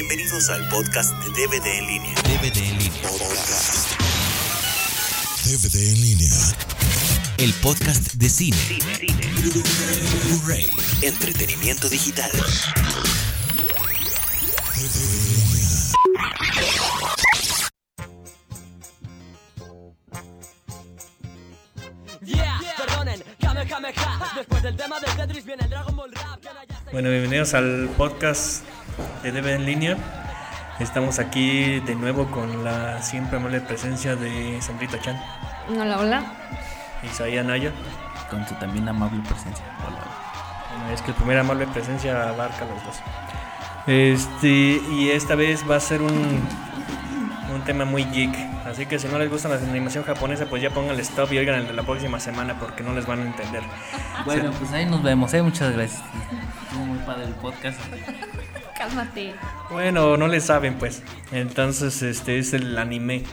Bienvenidos al podcast de DVD en línea. DVD en línea. Podcast. DVD en línea. El podcast de cine. Blu-ray. Entretenimiento digital. Yeah, perdonen, Kamehameha. Después del tema de Tetris viene el Dragon Ball Rap. que no haya- Bueno, bienvenidos al podcast de DB en línea. Estamos aquí de nuevo con la siempre amable presencia de Sandrita Chan, Hola, hola. Isaías Naya. con su también amable presencia. Hola. Bueno, es que el primer amable presencia abarca los dos. Este, y esta vez va a ser un, un tema muy geek. Así que si no les gusta la animación japonesa, pues ya pongan el stop y oigan el de la próxima semana porque no les van a entender. Bueno, pues ahí nos vemos, ¿eh? Muchas gracias. Estuvo muy padre el podcast. Cálmate. Bueno, no le saben pues. Entonces, este es el anime.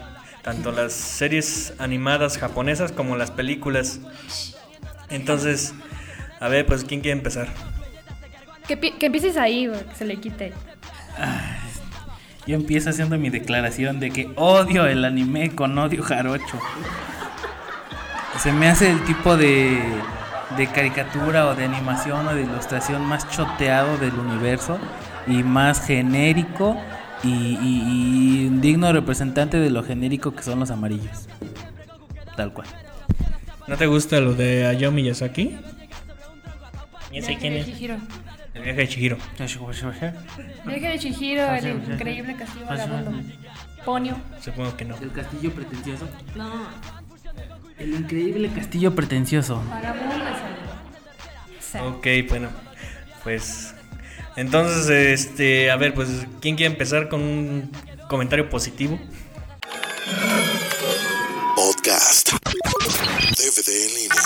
Tanto las series animadas japonesas como las películas. Entonces, a ver, pues ¿quién quiere empezar? Que, pi- que empieces ahí, güey, que se le quite. Yo empiezo haciendo mi declaración de que odio el anime con odio jarocho. Se me hace el tipo de, de caricatura o de animación o de ilustración más choteado del universo y más genérico y, y- y un digno representante de lo genérico que son los amarillos. Tal cual. ¿No te gusta lo de Hayao Miyazaki? Ya sé quién es. Chihiro. El viaje de Chihiro. Viaje de Chihiro, el increíble castillo vagabundo. Ponio. Supongo que no. El castillo pretencioso. No, El increíble castillo pretencioso. vagabundo el. Ok, bueno, pues entonces, este, a ver, pues, ¿quién quiere empezar con un comentario positivo? Podcast. DVD en línea.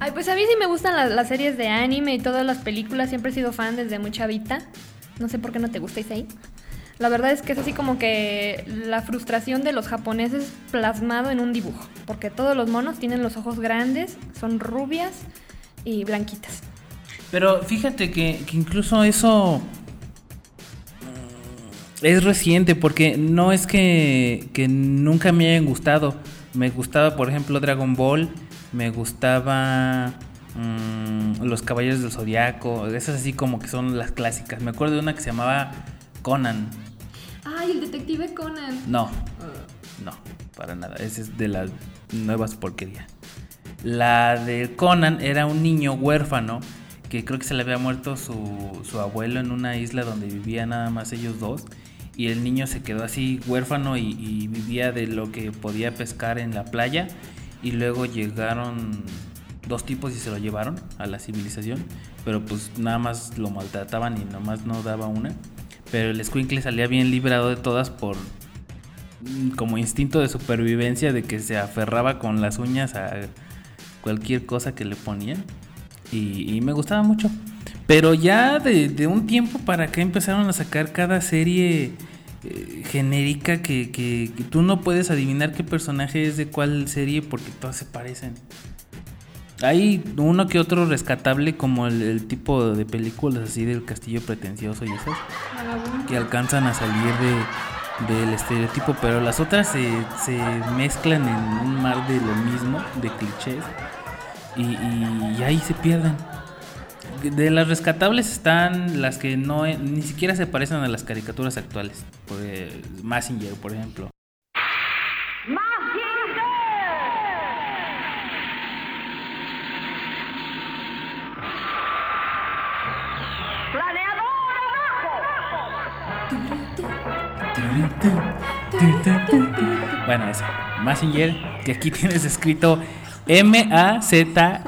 Ay, pues a mí sí me gustan las, las series de anime y todas las películas. Siempre he sido fan desde muy chavita. No sé por qué no te gusta ahí. La verdad es que es así como que la frustración de los japoneses plasmado en un dibujo. Porque todos los monos tienen los ojos grandes, son rubias y blanquitas. Pero fíjate que, que incluso eso mm, es reciente porque no es que, que nunca me hayan gustado. Me gustaba, por ejemplo, Dragon Ball, me gustaba mm, Los Caballeros del Zodiaco, esas así como que son las clásicas. Me acuerdo de una que se llamaba Conan. Ay, el detective Conan. No, no, para nada. Esa es de las nuevas porquerías. La de Conan era un niño huérfano que creo que se le había muerto su, su abuelo en una isla donde vivían nada más ellos dos. Y el niño se quedó así huérfano y, vivía de lo que podía pescar en la playa. Y luego llegaron dos tipos y se lo llevaron a la civilización. Pero pues nada más lo maltrataban y nomás no daba una. Pero el Squinkle salía bien librado de todas por mm, como instinto de supervivencia de que se aferraba con las uñas a cualquier cosa que le ponían. Y, y me gustaba mucho. Pero ya de, de un tiempo para acá empezaron a sacar cada serie eh, genérica que, que- que tú no puedes adivinar qué personaje es de cuál serie porque todas se parecen. Hay uno que otro rescatable como el, el tipo de películas así del castillo pretencioso y esas que alcanzan a salir de, del estereotipo, pero las otras se, se mezclan en un mar de lo mismo, de clichés, y, y- ahí se pierden. De las rescatables están las que no ni siquiera se parecen a las caricaturas actuales. Por, eh, Massinger, por ejemplo. Bueno, eso. Massinger, que aquí tienes escrito M-A-Z-I-N-L-L-E-R.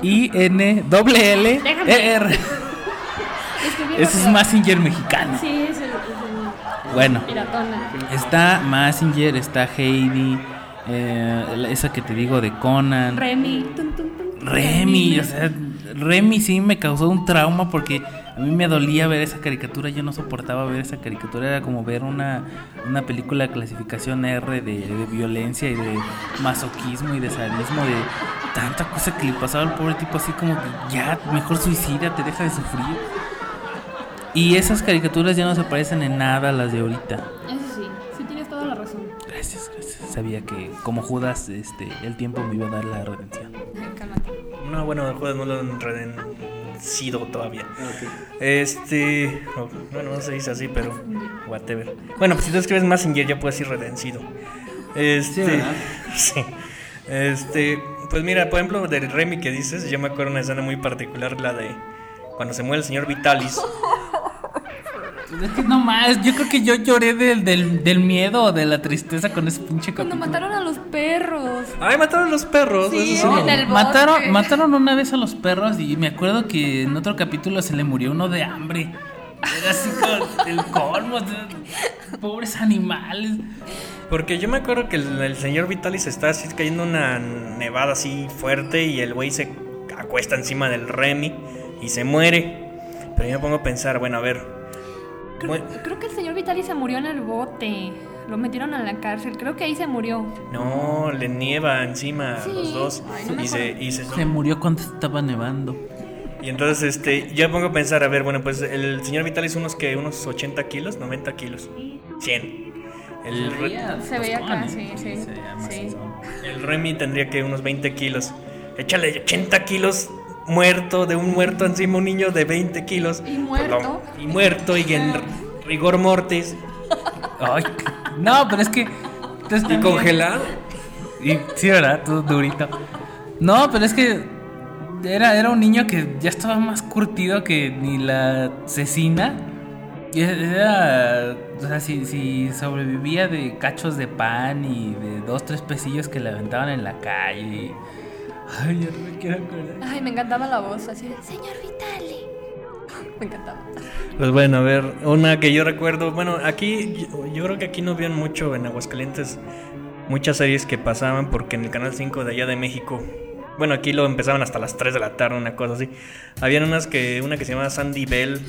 Escribí Ese es. Massinger mexicano. Sí, es el, es Bueno, está Massinger, está Heidi, eh, esa que te digo de Conan. Remy. Remy, o sea, Remy sí me causó un trauma porque a mí me dolía ver esa caricatura, yo no soportaba ver esa caricatura, era como ver una, una película de clasificación R de, de violencia y de masoquismo y de sadismo, de tanta cosa que le pasaba al pobre tipo así como que ya, mejor suicida, te deja de sufrir. Y esas caricaturas ya no se parecen en nada a las de ahorita. Eso sí, sí tienes toda la razón. Gracias, gracias. Sabía que como Judas, este, el tiempo me iba a dar la redención. Cálmate. No, bueno, Judas no lo han redencido todavía. Este. oh, bueno, no se dice así, pero. Whatever. Bueno, pues si tú escribes Messenger ya puedes ir redencido. Este. Sí. Este. Pues mira, por ejemplo, del Remy que dices, yo me acuerdo una escena muy particular, la de. Cuando se muere el señor Vitalis. Es que no más, yo creo que yo lloré del, del, del miedo o de la tristeza con ese pinche Cuando capítulo. mataron a los perros. ¡Ay, mataron a los perros! Sí, Eso sí. en el bosque. Mataron, mataron una vez a los perros y me acuerdo que en otro capítulo se le murió uno de hambre. Era así como el colmo. Pobres animales. Porque yo me acuerdo que el, el señor Vitalis está así cayendo una nevada así fuerte y el güey se acuesta encima del Remy y se muere. Pero yo me pongo a pensar, bueno, a ver. Creo, creo que el señor Vitali se murió en el bote. Lo metieron a la cárcel. Creo que ahí se murió. No, le nieva encima a Sí. los dos. Ay, no me y, se, y, se- Se murió cuando estaba nevando. y entonces este, yo me pongo a pensar, a ver, bueno, pues el señor Vitalis unos que unos 80 kilos, 90 kilos, 100. El, Re- Se veía acá, tostón, sí, sí, Se veía sí. el Remy tendría que unos 20 kilos. Échale 80 kilos muerto, de un muerto encima un niño de 20 kilos. Y muerto. Perdón, y muerto y en rigor mortis. Ay, no, pero es que. entonces Y también- congelado. Y, sí, ¿verdad? Todo durito. No, pero es que era, era un niño que ya estaba más curtido que ni la cecina. Y Era, o sea, si, si sobrevivía de cachos de pan y de dos, tres pesillos que le aventaban en la calle. y- Ay, ya no me quiero acordar. Ay, me encantaba la voz así de, Señor Vitali. Me encantaba. Pues bueno, a ver, una que yo recuerdo, bueno, aquí yo, yo creo que aquí no vieron mucho en Aguascalientes muchas series que pasaban porque en el canal 5 de allá de México, bueno, aquí lo empezaban hasta las 3 de la tarde, una cosa así. Habían unas que una que se llamaba Sandy Bell,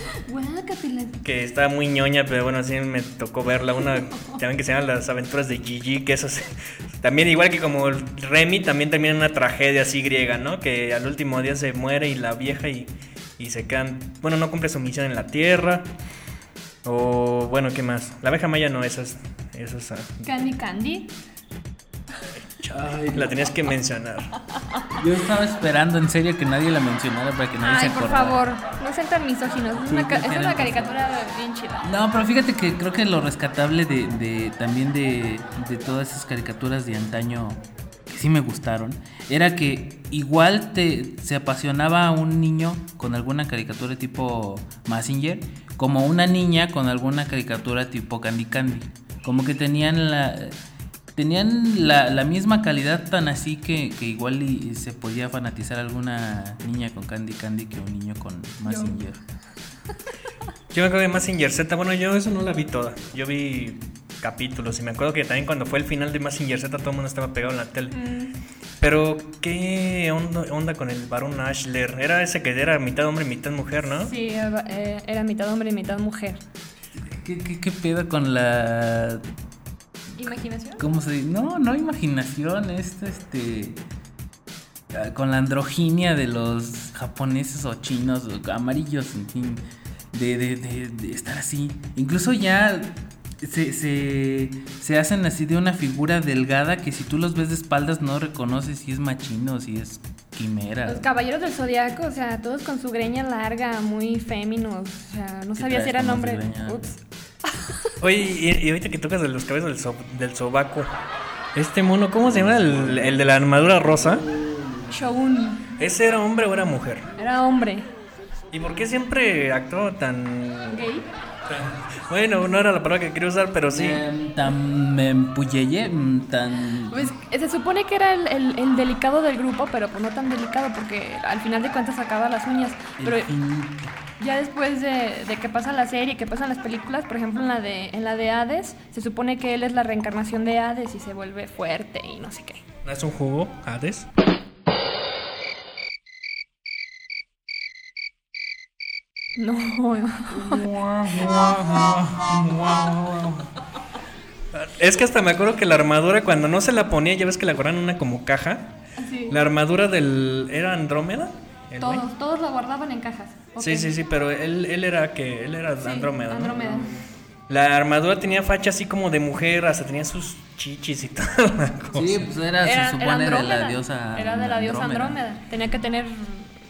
que estaba muy ñoña, pero bueno, así me tocó verla. Una también que se llama Las aventuras de Gigi, que eso se- también igual que como el Remy, también termina una tragedia así griega, ¿no? Que al último día se muere y la vieja y, y se quedan, bueno, no cumple su misión en la tierra. O bueno, ¿qué más? La abeja maya no, esa es, esa es, ah, Candy La tenías que mencionar. Yo estaba esperando en serio que nadie la mencionara para que nadie se Ay, por acordara. favor, no sean tan misóginos. Es, Sí, una, es una razón. caricatura bien chida. No, pero fíjate que creo que lo rescatable de, de- también de, de todas esas caricaturas de antaño que sí me gustaron era que igual te se apasionaba a un niño con alguna caricatura tipo Massinger como una niña con alguna caricatura tipo Candy Candy. Como que tenían la tenían la, la misma calidad tan así que, que igual y, y se podía fanatizar alguna niña con Candy Candy que un niño con Massinger. Yo me acuerdo de Massinger Z, bueno, yo eso no la vi toda. Yo vi capítulos y me acuerdo que también cuando fue el final de Massinger Z todo el mundo estaba pegado en la tele. Pero, ¿qué onda, onda con el varón Ashler? Era ese que era mitad hombre y mitad mujer, ¿no? Sí, era, eh, era mitad hombre y mitad mujer. ¿Qué, qué, qué pedo con la ¿Imaginación? ¿Cómo se dice? No, no imaginación, es este. ah, Con la androginia de los japoneses o chinos, o amarillos, en fin. De, de, de- de estar así. Incluso ya se, se, se hacen así de una figura delgada que si tú los ves de espaldas no reconoces si es machino o si es quimera. Los caballeros del zodiaco, o sea, todos con su greña larga, muy féminos. O sea, no ¿Qué sabía si eran hombres. Ups. Oye, y, y ahorita que tocas de los cabezos del, so- del sobaco, este mono, ¿cómo se llama? El, el de la armadura rosa. Shogun. ¿Ese era hombre o era mujer? Era hombre. ¿Y por qué siempre actuó tan... ¿Gay? Bueno, no era la palabra que quería usar, pero sí. Em, tan empuyeye, mm, tan. Pues eh, se supone que era el, el- el delicado del grupo, pero pues no tan delicado porque al final de cuentas sacaba las uñas. Pero fin- ya después de, de que pasa la serie, que pasan las películas, por ejemplo en la de en la de Hades, se supone que él es la reencarnación de Hades y se vuelve fuerte y no sé qué. ¿No es un jugo, Hades? No. Es que hasta me acuerdo que la armadura, cuando no se la ponía, ya ves que la agarran en una como caja. La armadura del. ¿Era Andrómeda? güey. Todos, todos lo guardaban en cajas. Sí, sí, sí, pero él, él era que él era Sí, Andrómeda, ¿no? Andrómeda. La armadura tenía facha así como de mujer, hasta tenía sus chichis y toda la cosa. Sí, pues era, Era, se era supone de la Andrómeda. diosa. Era de la diosa Andrómeda. Tenía que tener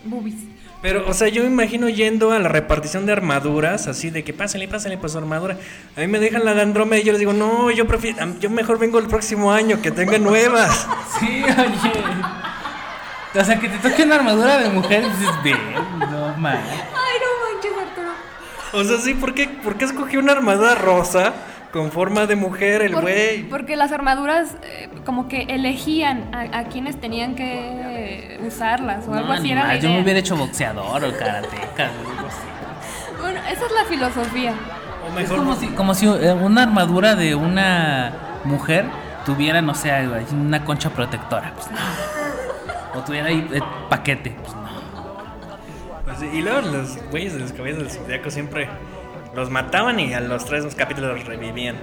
boobies. Pero, o sea, yo me imagino yendo a la repartición de armaduras, así de que pásenle, pásenle, pues su armadura. A mí me dejan la de Andrómeda y yo les digo, no, yo prefiero, yo mejor vengo el próximo año, que tenga nuevas. Sí, oye. O sea, que te toque una armadura de mujer, dices, bien, no man. Ay, no manches, Arturo. O sea, sí, ¿por qué, por qué escogí una armadura rosa con forma de mujer el güey? porque las armaduras eh, como que elegían a, a quienes tenían que usarlas o algo así era la yo me hubiera hecho boxeador o karateca. Bueno, esa es la filosofía. O Es mejor, como si, como si eh, una armadura de una mujer tuviera, no sé, algo ahí, una concha protectora. Pues no. O tuviera ahí eh, paquete. Pues no. Pues y luego los güeyes de los caballeros del zodiaco siempre los mataban y a los tres capítulos los revivían.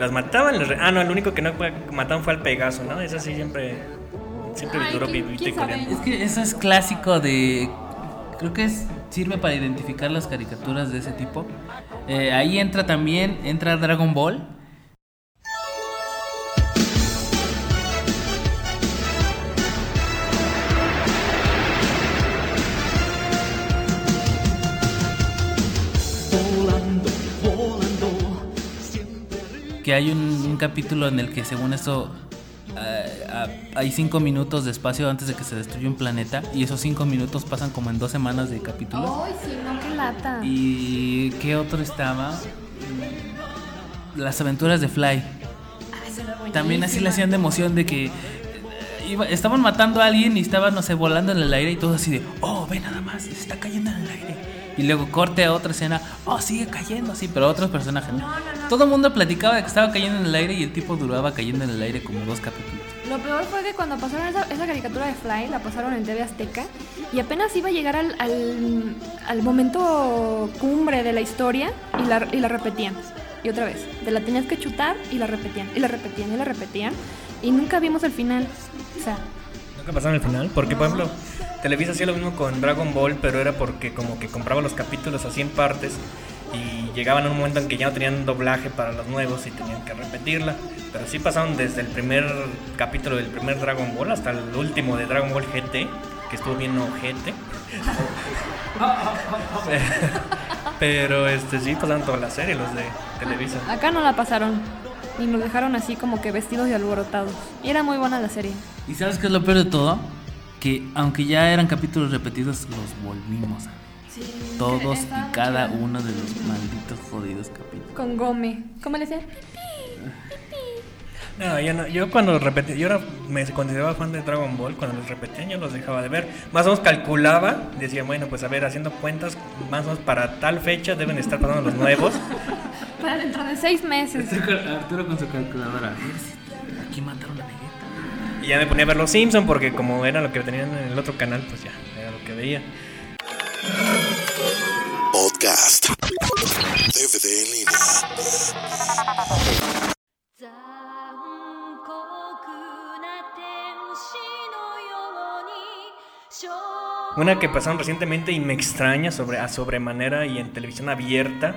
Los mataban, los re- ah, no, el único que no fue- mataron fue al Pegaso, ¿no? Ese sí siempre, siempre Ay, duró ¿quién- vivito y. Es que eso es clásico de. Creo que es, sirve para identificar las caricaturas de ese tipo. Eh, ahí entra también, entra Dragon Ball. Hay un, un capítulo en el que según eso eh, ah, hay cinco minutos de espacio antes de que se destruya un planeta y esos cinco minutos pasan como en dos semanas de capítulo. Ay, sí, no, qué lata. ¿Y qué otro estaba? Las aventuras de Fly. También así le hacían de emoción de que eh, iba- estaban matando a alguien y estaban, no sé, volando en el aire y todo así de, oh, ve nada más, se está cayendo en el aire. Y luego corte a otra escena, oh, sigue cayendo así, pero otros personajes. ¿no? Todo el mundo platicaba de que estaba cayendo en el aire y el tipo duraba cayendo en el aire como dos capítulos. Lo peor fue que cuando pasaron esa, esa caricatura de Fly, la pasaron en TV Azteca y apenas iba a llegar al, al, al momento cumbre de la historia y la, y la repetían. Y otra vez, te la tenías que chutar y la repetían, y la repetían, y la repetían. Y nunca vimos el final. O sea, Nunca pasaron el final, porque por ejemplo, Televisa hacía lo mismo con Dragon Ball, pero era porque como que compraba los capítulos así en partes y llegaban a un momento en que ya no tenían doblaje para los nuevos y tenían que repetirla. Pero sí pasaron desde el primer capítulo del primer Dragon Ball hasta el último de Dragon Ball GT, que estuvo bien ojete. pero este sí pasaron toda la serie los de Televisa. acá no la pasaron. Y nos dejaron así como que vestidos y alborotados. Y era muy buena la serie. ¿Y sabes qué es lo peor de todo? Que aunque ya eran capítulos repetidos, los volvimos a ver. Todos y cada uno de los malditos jodidos capítulos. Con Gome. ¿Cómo le decía? No, yo, no, yo cuando repetí, yo era, me consideraba fan de Dragon Ball, cuando los repetían yo los dejaba de ver. Más o menos calculaba, decía, bueno, pues a ver, haciendo cuentas, más o menos para tal fecha deben estar pasando los nuevos. Para dentro de seis meses. Arturo con su calculadora. Aquí mataron a Vegeta. Y ya me ponía a ver los Simpson porque como era lo que tenían en el otro canal, pues ya, era lo que veía. Podcast. Una que pasaron recientemente y me extraña sobre, a sobremanera y en televisión abierta.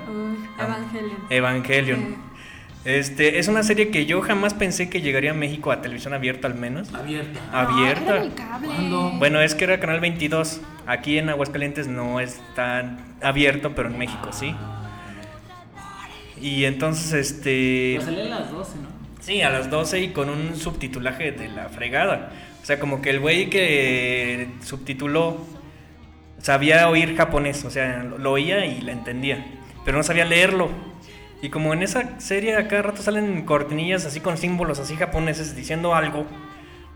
Evangelion. Evangelion. Este, es una serie que yo jamás pensé que llegaría a México a televisión abierta al menos. Abierta. Abierta. Era el cable. ¿Cuándo? Bueno, es que era Canal 22. Aquí en Aguascalientes no es tan abierto, pero en México sí. Y entonces, este... Pues salía a las 12, ¿no? Sí, a las 12 y con un subtitulaje de la fregada. O sea, como que el güey que subtituló sabía oír japonés, o sea, lo oía y la entendía, pero no sabía leerlo. Y como en esa serie a cada rato salen cortinillas así con símbolos así japoneses diciendo algo,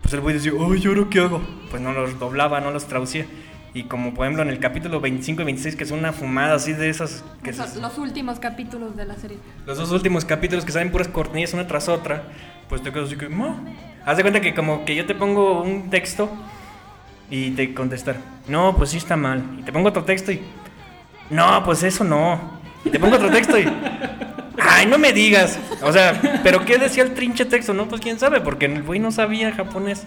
pues el güey decía, ay, ¿y ahora qué hago? Pues no los doblaba, no los traducía. Y como por ejemplo en el capítulo 25 y 26, que es una fumada así de esas... que Son se- los últimos capítulos de la serie. los dos últimos capítulos que salen puras cortinillas una tras otra, pues te quedas así que, "Ma". Haz de cuenta que como que yo te pongo un texto y te contestar, no, pues sí está mal. Y te pongo otro texto y, no, pues eso no. Y te pongo otro texto y, ay, no me digas. O sea, pero ¿qué decía el trinche texto? No, pues quién sabe, porque el güey no sabía japonés.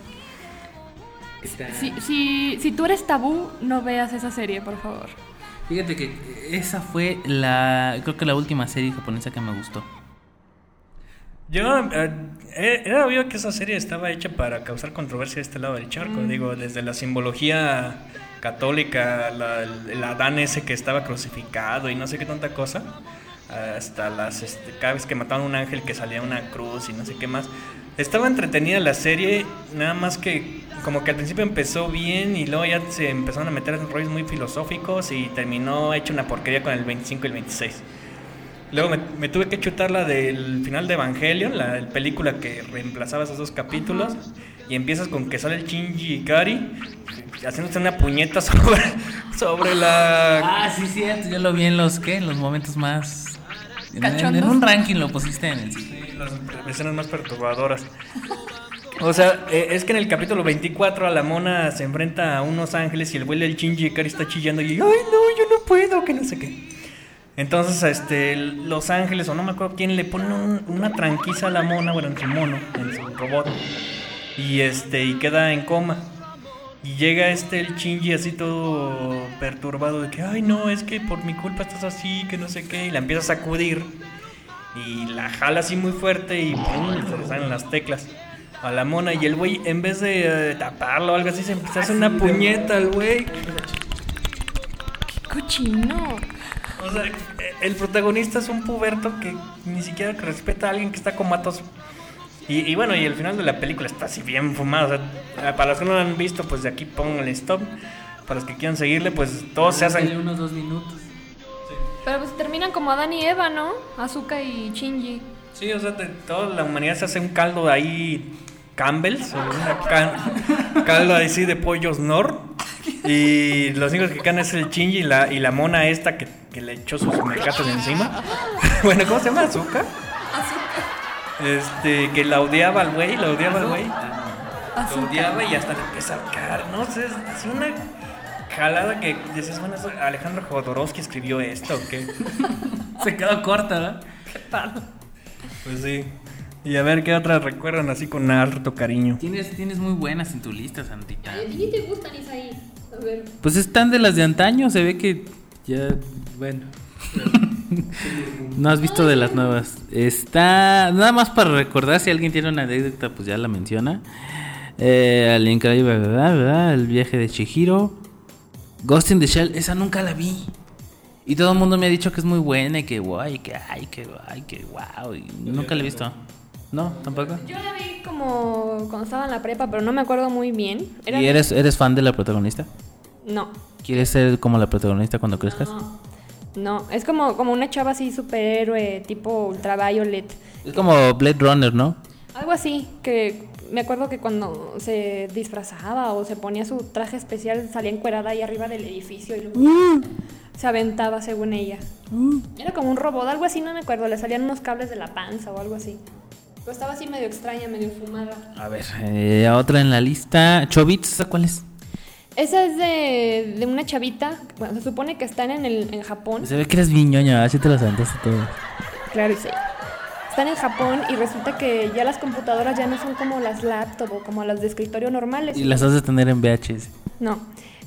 Si, si, si tú eres tabú, no veas esa serie, por favor. Fíjate que esa fue la, creo que la última serie japonesa que me gustó. Yo, eh, eh, era obvio que esa serie estaba hecha para causar controversia de este lado del charco. Digo, desde la simbología católica, la, el Adán ese que estaba crucificado y no sé qué tanta cosa, hasta las, este, que mataban a un ángel que salía una cruz y no sé qué más. Estaba entretenida la serie, nada más que como que al principio empezó bien y luego ya se empezaron a meter en rollos muy filosóficos y terminó hecho una porquería con el 25 y el 26. Luego me, tuve que chutar la del final de Evangelion, la el película que reemplazaba esos dos capítulos. Y empiezas con que sale el Shinji Ikari haciéndose una puñeta sobre, sobre la. Ah, sí, cierto, yo lo vi en los, ¿qué? En los momentos más... En, en- un ranking lo pusiste en el sitio. Sí, las escenas más perturbadoras. O sea, eh, es que en el capítulo 24 a la mona se enfrenta a unos ángeles y el güey del Shinji Ikari está chillando y ay no, yo no puedo, que no sé qué. Entonces, este, los ángeles o no me acuerdo quién le pone un- una tranquiza a la mona, bueno, en su mono, en su robot. Y este, y queda en coma. Y llega este el Shinji así todo perturbado de que, ay no, es que por mi culpa estás así, que no sé qué, y la empieza a sacudir. Y la jala así muy fuerte y ¡pum! se le salen las teclas a la mona. Y el güey, en vez de eh, taparlo o algo así, se empieza a hacer una puñeta al güey. ¡Qué cochino! O sea, eh, el protagonista es un puberto que ni siquiera respeta a alguien que está comatoso. Y, y bueno, y el final de la película está así bien fumado. O sea, para los que no lo han visto, pues de aquí pongan el stop. Para los que quieran seguirle, pues todos se hacen. unos dos minutos. Pero pues terminan como Adán y Eva, ¿no? Azuka y Shinji. Sí, o sea, de toda la humanidad se hace un caldo ahí. Campbell's, o una can- caldo así de pollos Nor. Y los únicos que quedan es el Shinji y la, y la mona esta que, que le echó sus mecates encima. bueno, ¿cómo se llama? ¿Azúcar? Este, que la odiaba al güey, la odiaba al güey. Lo odiaba y hasta le empieza a caer, no sé, es así una jalada que dices, bueno, ¿eso Alejandro Jodorowsky escribió esto o qué? Se quedó corta, ¿verdad? Pues sí. Y a ver qué otras recuerdan así con harto cariño. Tienes, tienes muy buenas en tu lista, Santita. ti te gustan, Isaí? A ver. Pues están de las de antaño, se ve que ya, bueno. no has visto de las nuevas. Está, nada más para recordar, si alguien tiene una anécdota, pues ya la menciona. Eh, al increíble, ¿verdad? ¿verdad? El viaje de Chihiro. Ghost in the Shell, esa nunca la vi. Y todo el mundo me ha dicho que es muy buena y que guay, que ay, que guay, que wow. Y nunca la he visto. ¿No? ¿Tampoco? Yo la vi como cuando estaba en la prepa, pero no me acuerdo muy bien. Era- ¿Y eres, eres fan de la protagonista? No, ¿Quieres ser como la protagonista cuando crezcas? no. No, es como, como una chava así superhéroe, tipo ultraviolet. Es como Blade Runner, ¿no? Algo así, que me acuerdo que cuando se disfrazaba o se ponía su traje especial salía encuerada ahí arriba del edificio y luego se aventaba según ella. Era como un robot, algo así, no me acuerdo, le salían unos cables de la panza o algo así. Pero estaba así medio extraña, medio fumada. A ver, eh, otra en la lista. Chobits, ¿esa cuál es? Esa es de, de una chavita, bueno, se supone que están en, el, en Japón. Se ve que eres viñoña, así te las aventaste todo. Claro, y sí. Están en Japón y resulta que ya las computadoras ya no son como las laptop o como las de escritorio normales. Y las has de tener en VHS. No.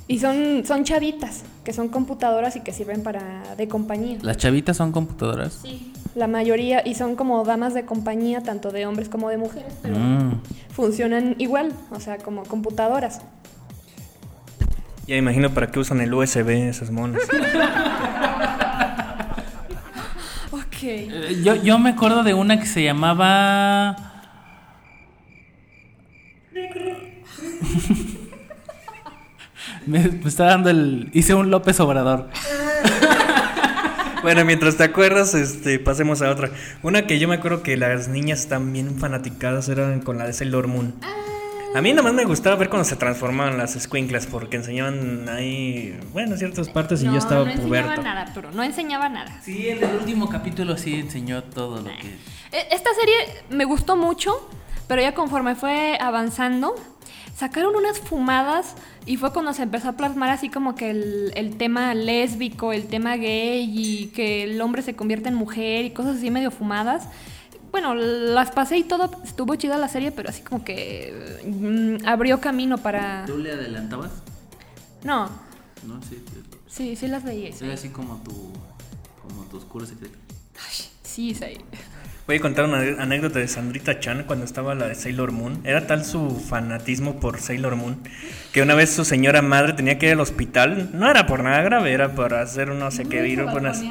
Y son, son chavitas, que son computadoras y que sirven para de compañía. ¿Las chavitas son computadoras? Sí. La mayoría, y son como damas de compañía, tanto de hombres como de mujeres, pero Mm. funcionan igual, o sea, como computadoras. Ya imagino para qué usan el USB esas monas. Ok. Eh, Yo, yo me acuerdo de una que se llamaba... me, me está dando el... Hice un López Obrador. Bueno, mientras te acuerdas, este, pasemos a otra. Una que yo me acuerdo que las niñas están bien fanaticadas eran con la de Sailor Moon. A mí nomás me gustaba ver cuando se transformaban las squinklas porque enseñaban ahí, bueno, ciertas partes y yo estaba no puberto. enseñaba nada, Arturo, no enseñaba nada. Sí, en el último capítulo sí enseñó todo lo que... E- Esta serie me gustó mucho, pero ya conforme fue avanzando, sacaron unas fumadas y fue cuando se empezó a plasmar así como que el, el tema lésbico, el tema gay y que el hombre se convierte en mujer y cosas así medio fumadas. Bueno, las pasé y todo, estuvo chida la serie, pero así como que mm, abrió camino para... ¿Tú le adelantabas? No, No, sí. sí, sí las veía. sí. Era así como tu, como tu oscuro secreto. Sí, sí. Voy a contar una anécdota de Sandrita Chan cuando estaba la de Sailor Moon. Era tal su fanatismo por Sailor Moon que una vez su señora madre tenía que ir al hospital. No era por nada grave, era por hacer un no sé qué, ir por unas,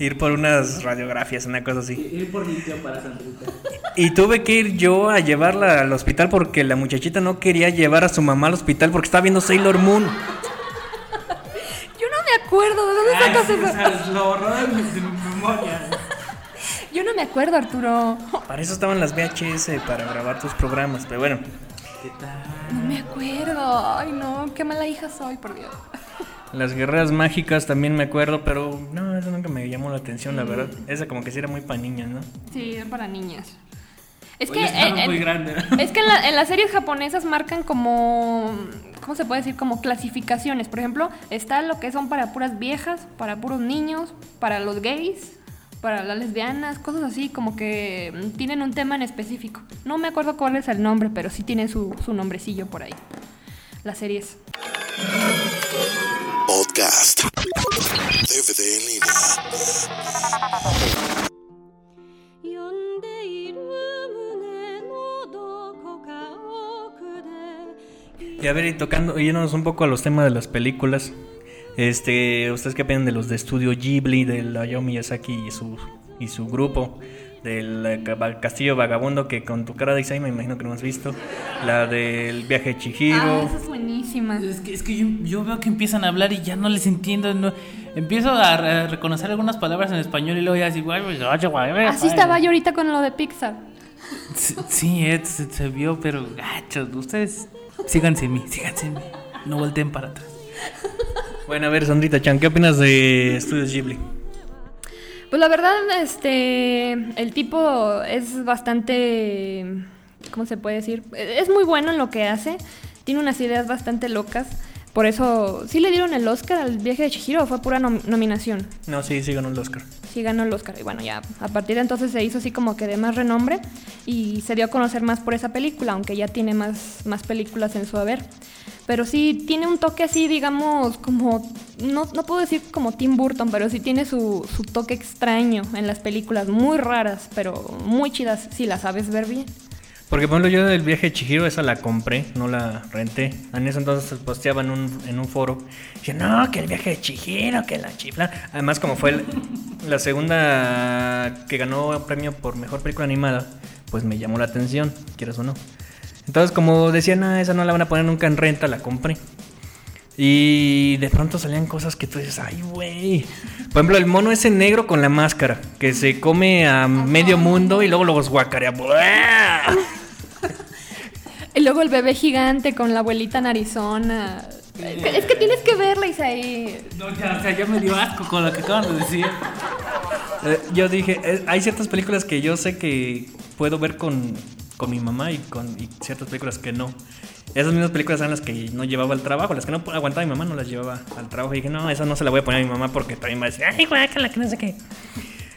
ir por unas radiografías, una cosa así. Ir por limpio para Sandrita. Y tuve que ir yo a llevarla al hospital porque la muchachita no quería llevar a su mamá al hospital porque estaba viendo Sailor Moon. Yo no me acuerdo, ¿de dónde sacas eso? Lo borró de mi, de mi memoria. Yo no me acuerdo, Arturo. Para eso estaban las VHS, para grabar tus programas. Pero bueno, ¿Qué tal? No me acuerdo. Ay, no, qué mala hija soy, por Dios. las guerreras mágicas también me acuerdo, pero no, eso nunca me llamó la atención, la verdad. Esa como que sí era muy para niñas, ¿no? Sí, es para niñas. Es Oye, que, en- muy en- grande. es que en, la- en las series japonesas marcan como, ¿cómo se puede decir? Como clasificaciones. Por ejemplo, está lo que son para puras viejas, para puros niños, para los gays, para las lesbianas, cosas así, como que mm, tienen un tema en específico. No me acuerdo cuál es el nombre, pero sí tienen su, su nombrecillo por ahí. Las series. Podcast. Y a ver, y tocando, yéndonos un poco a los temas de las películas, este, ¿ustedes qué opinan de los de estudio Ghibli, del Hayao Miyazaki y su, y su grupo? Del eh, Ca- Castillo Vagabundo, que con tu cara de Isai me imagino que no has visto. La del viaje de Ah, Chihiro. esa es buenísima. Es que, es que yo, yo veo que empiezan a hablar y ya no les entiendo. no- empiezo a, re- reconocer algunas palabras en español y luego ya así, guay, guay, guay, guay, Así guay. estaba yo ahorita con lo de Pixar. Sí, Sí, eh, se, se vio, pero gachos. Ustedes síganse en mí, síganse en mí. No volteen para atrás. Bueno, a ver, Sandrita Chan, ¿qué opinas de Estudios Ghibli? Pues la verdad, este, el tipo es bastante, ¿cómo se puede decir? Es muy bueno en lo que hace, tiene unas ideas bastante locas, por eso, ¿sí le dieron el Oscar al viaje de Chihiro o fue pura nom- nominación? No, sí, sí ganó el Oscar. Sí ganó el Oscar y bueno, ya a partir de entonces se hizo así como que de más renombre y se dio a conocer más por esa película, aunque ya tiene más, más películas en su haber. Pero sí tiene un toque así, digamos, como, no, no puedo decir como Tim Burton, pero sí tiene su, su toque extraño en las películas, muy raras, pero muy chidas si las sabes ver bien. Porque, por ejemplo, yo del viaje de Chihiro, esa la compré, no la renté. En ese entonces posteaba en un, en un foro. Dije, no, que el viaje de Chihiro, que la chifla. Además, como fue la segunda que ganó premio por mejor película animada, pues me llamó la atención, quieras o no. Entonces, como decía, no, esa no la van a poner nunca en renta, la compré. Y de pronto salían cosas que tú dices, ay, güey. Por ejemplo, el mono ese negro con la máscara, que se come a medio mundo y luego los guacarea. Y luego el bebé gigante con la abuelita en Arizona. Es que, es que tienes que verla, Isaí. No, ya, o sea, ya me dio asco con lo que acaban de decir. Eh, yo dije, eh, hay ciertas películas que yo sé que puedo ver con, con mi mamá y con y ciertas películas que no. Esas mismas películas eran las que no llevaba al trabajo, las que no aguantaba mi mamá no las llevaba al trabajo. Y dije, no, esa no se la voy a poner a mi mamá porque también va a decir, ay, guácala, que no sé qué.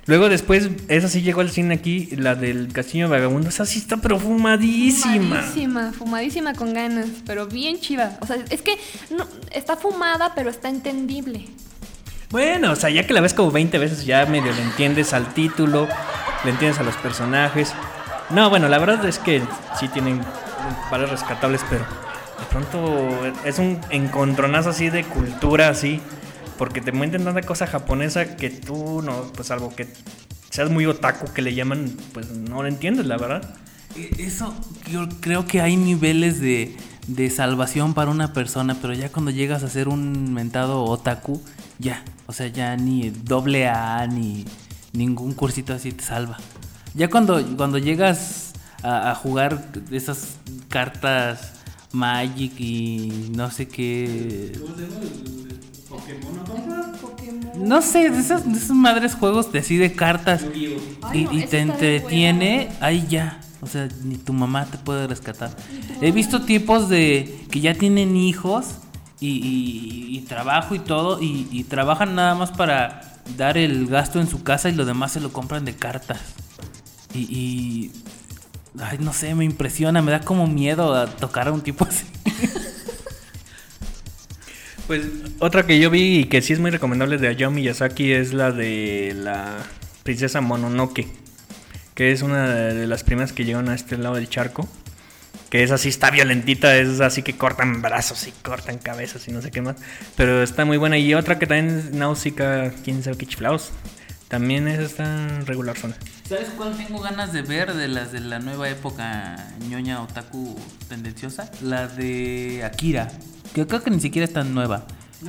Luego después, esa sí llegó al cine aquí, la del Castillo Vagabundo, esa sí está profumadísima. Fumadísima, fumadísima con ganas, pero bien chiva. O sea, es que no, está fumada, pero está entendible. Bueno, o sea, ya que la ves como 20 veces, ya medio le entiendes al título, le entiendes a los personajes. No, bueno, la verdad es que sí tienen valores rescatables, pero de pronto es un encontronazo así de cultura, así, porque te muestran tanta cosa japonesa que tú, no, pues algo que seas muy otaku que le llaman, pues no lo entiendes, la verdad. Eh, Eso, yo creo que hay niveles de, de salvación para una persona, pero ya cuando llegas a ser un mentado otaku, ya, o sea, ya ni doble A ni ningún cursito así te salva. Ya cuando, cuando llegas a, a jugar esas cartas Magic y no sé qué. No sé, de esas, de esas madres juegos de así de cartas y, no, te entretiene, ahí ya. O sea, ni tu mamá te puede rescatar. He visto tipos de que ya tienen hijos y, y- y trabajo y todo y, y trabajan nada más para dar el gasto en su casa y lo demás se lo compran de cartas. Y, y- Ay, no sé, me impresiona, me da como miedo a tocar a un tipo así. Pues otra que yo vi y que sí es muy recomendable de Hayao Miyazaki es la de la princesa Mononoke, que es una de las primeras que llegan a este lado del charco, que es así, está violentita, es así que cortan brazos y cortan cabezas y no sé qué más, pero está muy buena. Y otra que también es Náusica, quién sabe qué chiflados, también esa está regular zona. ¿Sabes cuál tengo ganas de ver de las de la nueva época ñoña otaku tendenciosa? La de Akira. Que creo que ni siquiera es tan nueva.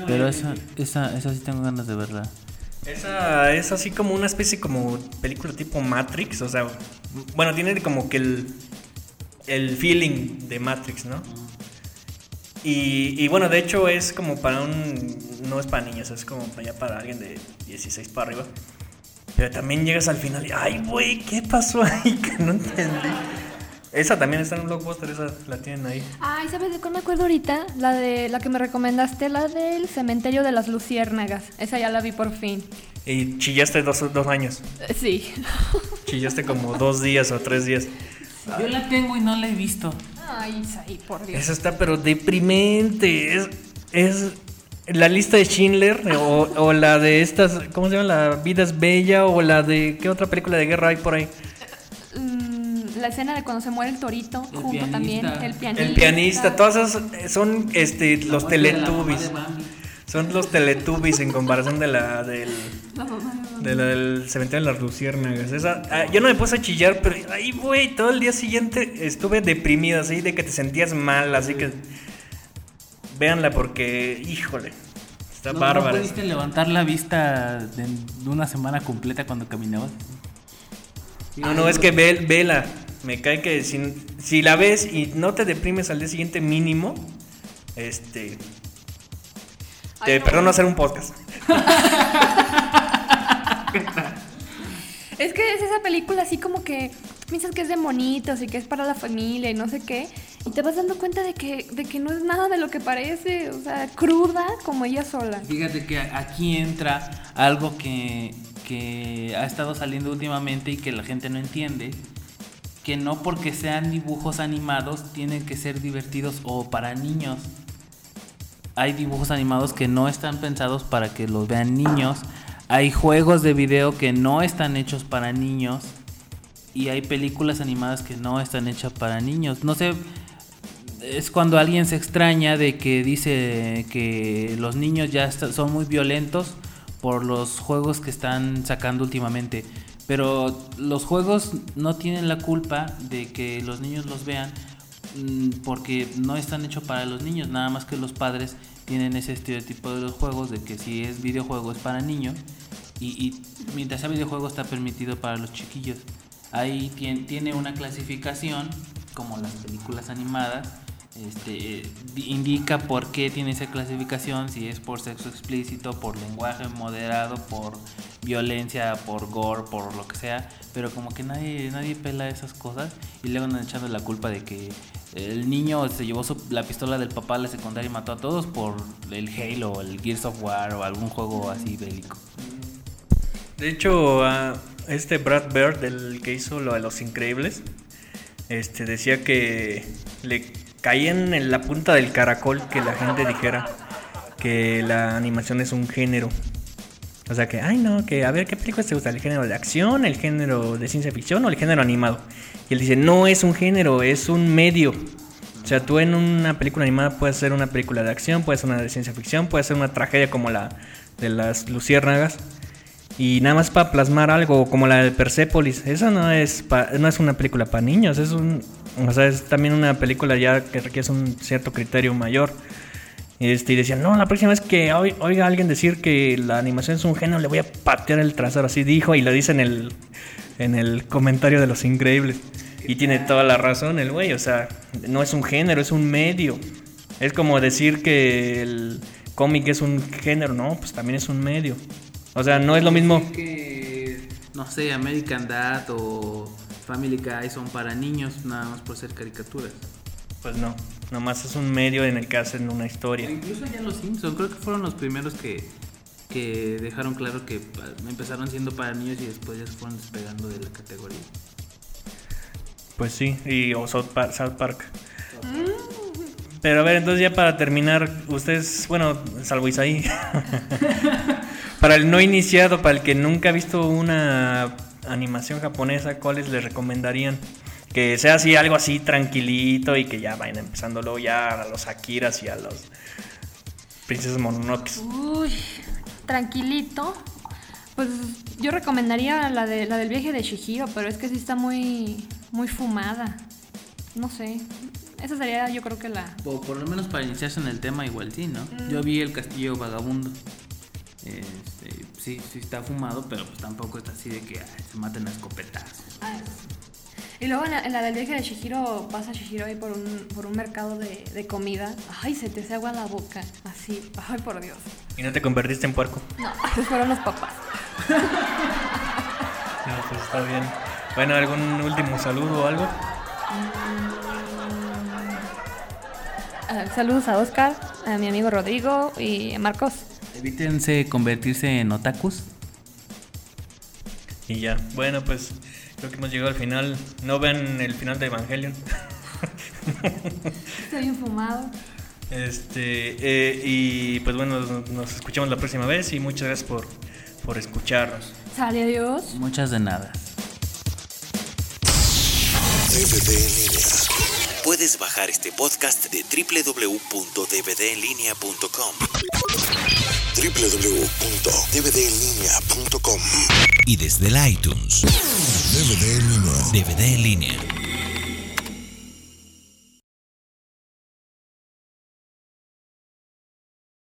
pero esa, esa, esa sí tengo ganas de verla. Esa es así como una especie como película tipo Matrix, o sea, bueno, tiene como que el, el feeling de Matrix, ¿no? Y, y bueno, de hecho es como para un... No es para niños, es como ya para alguien de 16 para arriba. Pero también llegas al final y, ay, güey, ¿qué pasó ahí? Que no entendí. Esa también está en un blockbuster, esa la tienen ahí. Ay, ¿sabes de cuál me acuerdo ahorita? La de la que me recomendaste, la del cementerio de las luciérnagas. Esa ya la vi por fin. Y chillaste dos, dos años. Eh, Sí. Chillaste como dos días o tres días. Yo la tengo y no la he visto. Ay, Isaí, por Dios. Esa está pero deprimente. Es, es la lista de Schindler o, o la de estas, ¿cómo se llama? La vida es bella o la de ¿qué otra película de guerra hay por ahí? Mm, la escena de cuando se muere el torito, El junto pianista. también, el pianista. El pianista, todas esas eh, son este los teletubbies. Son los teletubbies en comparación de la del de la del cementerio de las luciérnagas. Esa, ah, yo no me puse a chillar, pero ay, güey, todo el día siguiente estuve deprimida, así de que te sentías mal, así que véanla porque, híjole, está ¿No, bárbara. ¿No pudiste levantar la vista de, de una semana completa cuando caminabas? No, no, es que ve, vela. Me cae que si, si la ves y no te deprimes al día siguiente mínimo, este... Te Ay, no. perdono hacer un podcast. Es que es esa película así como que piensas que es de monitos y que es para la familia y no sé qué. Y te vas dando cuenta de que, de que no es nada de lo que parece. O sea, cruda como ella sola. Fíjate que aquí entra algo que, que ha estado saliendo últimamente y que la gente no entiende. Que no porque sean dibujos animados tienen que ser divertidos o para niños. Hay dibujos animados que no están pensados para que los vean niños. Hay juegos de video que no están hechos para niños. Y hay películas animadas que no están hechas para niños. No sé, es cuando alguien se extraña de que dice que los niños ya son muy violentos por los juegos que están sacando últimamente. Pero los juegos no tienen la culpa de que los niños los vean mm, porque no están hechos para los niños, nada más que los padres tienen ese estereotipo de los juegos de que si es videojuego es para niños y, mientras sea videojuego está permitido para los chiquillos. Ahí tien- tiene una clasificación como las películas animadas. Este, di- indica por qué tiene esa clasificación, si es por sexo explícito, por lenguaje moderado, por violencia, por gore, por lo que sea, pero como que nadie, nadie pela esas cosas y luego andan echando la culpa de que el niño se llevó su- la pistola del papá a la secundaria y mató a todos por el Halo, el Gears of War o algún juego así bélico. De hecho, a este Brad Bird, el que hizo lo de Los Increíbles, este decía que le caían en la punta del caracol que la gente dijera que la animación es un género. O sea que, ay no, que a ver qué películas te gusta, el género de acción, el género de ciencia ficción o el género animado. Y él dice, no es un género, es un medio. O sea, tú en una película animada puedes ser una película de acción, puede ser una de ciencia ficción, puede ser una tragedia como la de las luciérnagas. Y nada más para plasmar algo como la de Persepolis. Esa no es pa- no es una película para niños, es un o sea, es también una película ya que requiere un cierto criterio mayor. Este, y decían, no, la próxima vez que oi- oiga alguien decir que la animación es un género, le voy a patear el trasero. Así dijo y lo dice en el, en el comentario de Los Increíbles. Y tiene toda la razón el güey, o sea, no es un género, es un medio. Es como decir que el cómic es un género, no, pues también es un medio. O sea, no es lo mismo. Que, no sé, American Dad o Family Guy son para niños nada más por ser caricaturas. Pues no, nomás es un medio en el que hacen una historia. incluso ya los Simpsons, creo que fueron los primeros que, que dejaron claro que empezaron siendo para niños y después ya se fueron despegando de la categoría. Pues sí, y o South Park. South Park. Pero a ver, entonces ya para terminar, ustedes, bueno, salvo Isaí, para el no iniciado, para el que nunca ha visto una animación japonesa, ¿cuáles les recomendarían? Que sea así, algo así tranquilito y que ya vayan empezando luego ya a los Akiras y a los Princesas Mononokes. Uy, tranquilito. Pues yo recomendaría la, de, la del viaje de Shihiro, pero es que sí está muy, muy fumada. No sé. Esa sería yo creo que la... O por lo menos para iniciarse en el tema igual sí, ¿no? Yo vi el castillo vagabundo. Este, sí, sí está fumado, pero pues tampoco está así de que ay, se maten a escopetazos. Y luego en la, en la del viaje de Shihiro pasa Shihiro ahí por un, por un mercado de, de comida. Ay, se te hace agua la boca. Así. Ay, por Dios. ¿Y no te convertiste en puerco? No, esos fueron los papás. No, pues está bien. Bueno, ¿algún último saludo o algo? Ah, saludos a Oscar, a mi amigo Rodrigo y a Marcos. Evítense convertirse en otakus. Y ya. Bueno, pues creo que hemos llegado al final. No vean el final de Evangelion. Estoy infumado. Este, eh, y pues bueno, nos- escuchamos la próxima vez y muchas gracias por, por escucharnos. Sale adiós. Muchas de nada. DVD en línea. Puedes bajar este podcast de www.dvdenlinea.com www.dvdenlinea.com y desde el iTunes. DVD en línea. DVD en línea.